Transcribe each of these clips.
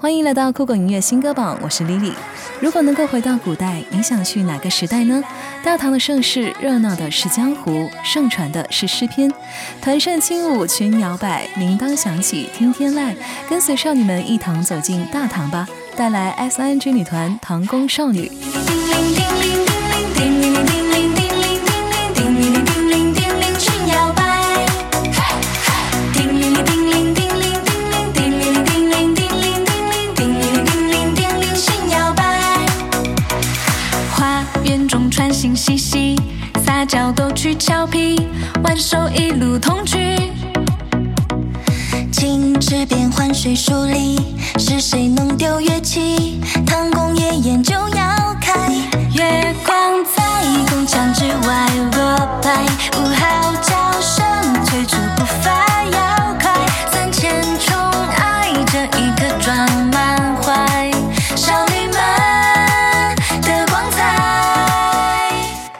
欢迎来到酷狗音乐新歌榜，我是 Lily。如果能够回到古代，你想去哪个时代呢？大唐的盛世，热闹的是江湖，盛传的是诗篇。团扇轻舞，裙摇摆，铃铛响起，听天籁。跟随少女们一同走进大唐吧，带来 S N G 女团唐宫少女。手一路同去。青池边浣水梳理，是谁弄丢乐器？唐宫夜宴就要开，月光在宫墙之外落白，五号叫声催促步伐要快，三千宠爱这一刻装满怀。少女们的光彩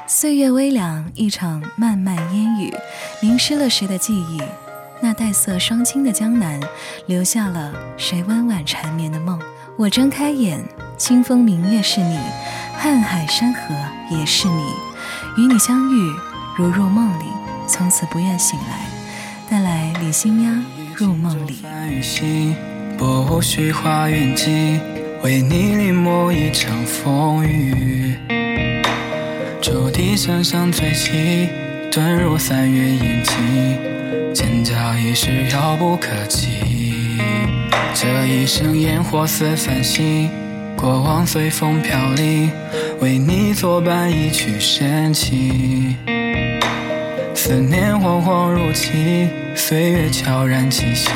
岁月微凉，一场漫漫烟雨，淋湿了谁的记忆？那黛色双清的江南，留下了谁温婉缠绵的梦？我睁开眼，清风明月是你，瀚海山河也是你，与你相遇如入梦里，从此不愿醒来。带来李心呀，入梦里。不虚花远寄，为你临摹一场风雨。竹笛声声吹起，遁入三月烟气，尖叫已是遥不可及。这一生烟火似繁星，过往随风飘零，为你作伴一曲深情。思念恍恍如期，岁月悄然清晰。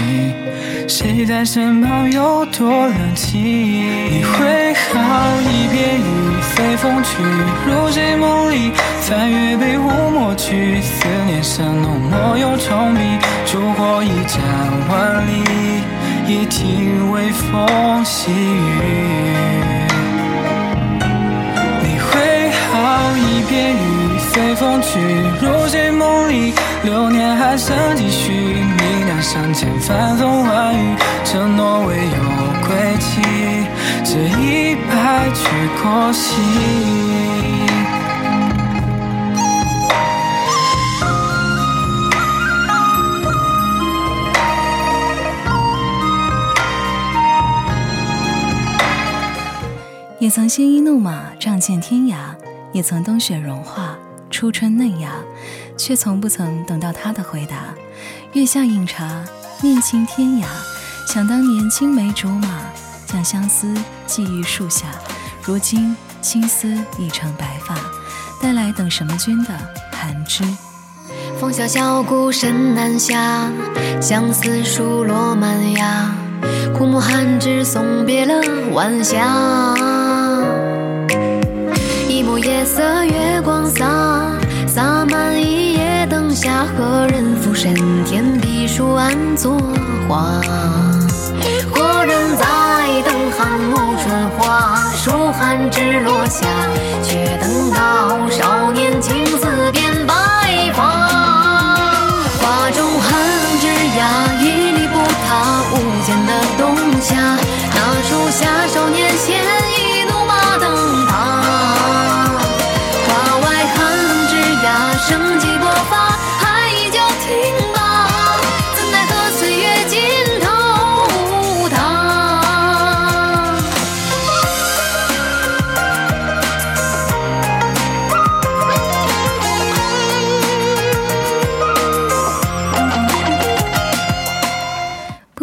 谁在身旁有多冷清？你会好风去，入谁梦里？残月被雾抹去，思念像浓墨又重笔，烛火一盏万里，一听微风细雨。你会好一别雨随风去，入谁梦里？流年还剩几许？你两相见，繁风万语，承诺未有归期，这一败去过隙。也曾鲜衣怒马，仗剑天涯；也曾冬雪融化，初春嫩芽。却从不曾等到他的回答。月下饮茶，念青天涯。想当年青梅竹马，将相思寄于树下。如今青丝已成白发，带来等什么君的寒枝。风萧萧，孤身南下，相思树落满芽。枯木寒枝，送别了晚霞。一抹夜色，月光洒。洒满一夜灯下，何人俯身天地树暗作画？何人在等寒暮春花？暑寒枝落下，却等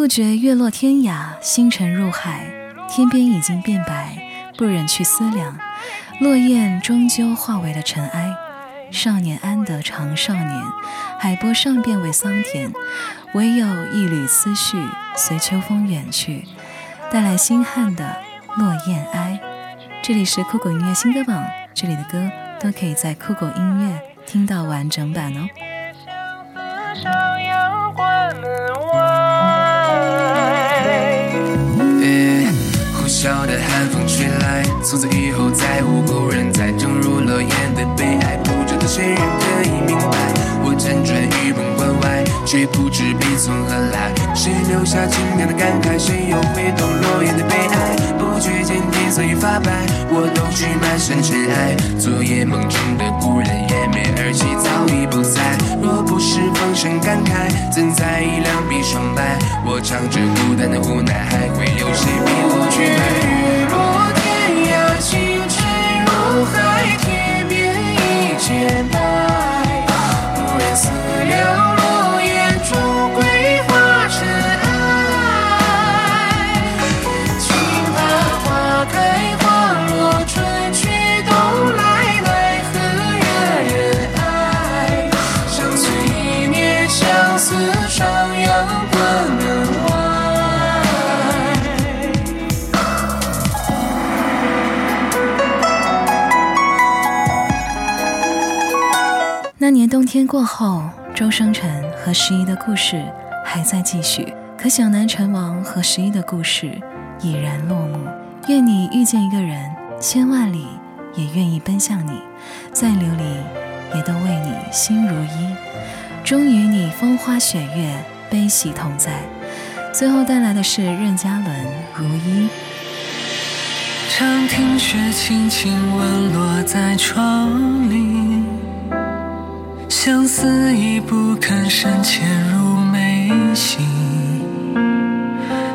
觉月落天涯，星辰入海，天边已经变白，不忍去思量。落雁终究化为了尘埃，少年安得长少年？海波上变为桑田，唯有一缕思绪随秋风远去，带来星汉的落雁哀。这里是酷狗音乐新歌榜，这里的歌都可以在酷狗音乐听到完整版哦。小的寒风吹来，从此以后再无故人在。正如落雁的悲哀，不知道谁人可以明白。我辗转于梦关外，却不知悲从何来。谁留下轻凉的感慨？谁又会懂落雁的悲哀？不觉间天色已？发白，我都去满身尘埃。昨夜梦中的故人也没而泣，早已不在。若不是风声感慨，怎在意两鬓霜白？我唱着孤单的无奈，还会有谁比我去冬天过后，周生辰和十一的故事还在继续，可小南陈王和十一的故事已然落幕。愿你遇见一个人，千万里也愿意奔向你，再流离也都为你心如一。终于你风花雪月，悲喜同在。最后带来的是任嘉伦《如一》。常听雪轻轻吻落在窗棂，相思已不肯深潜入眉心，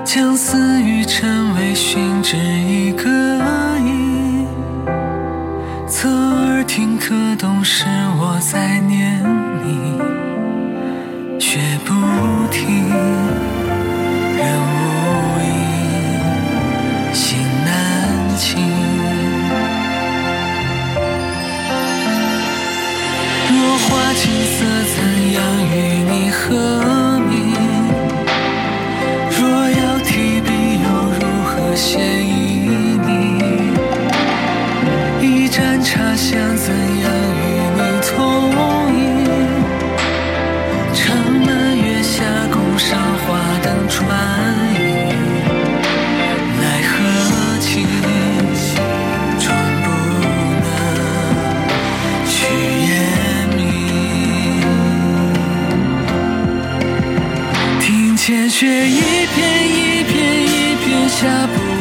将思与尘微寻知一个影。侧耳听可懂是我在念你，却不停，天雪一片一片一片下不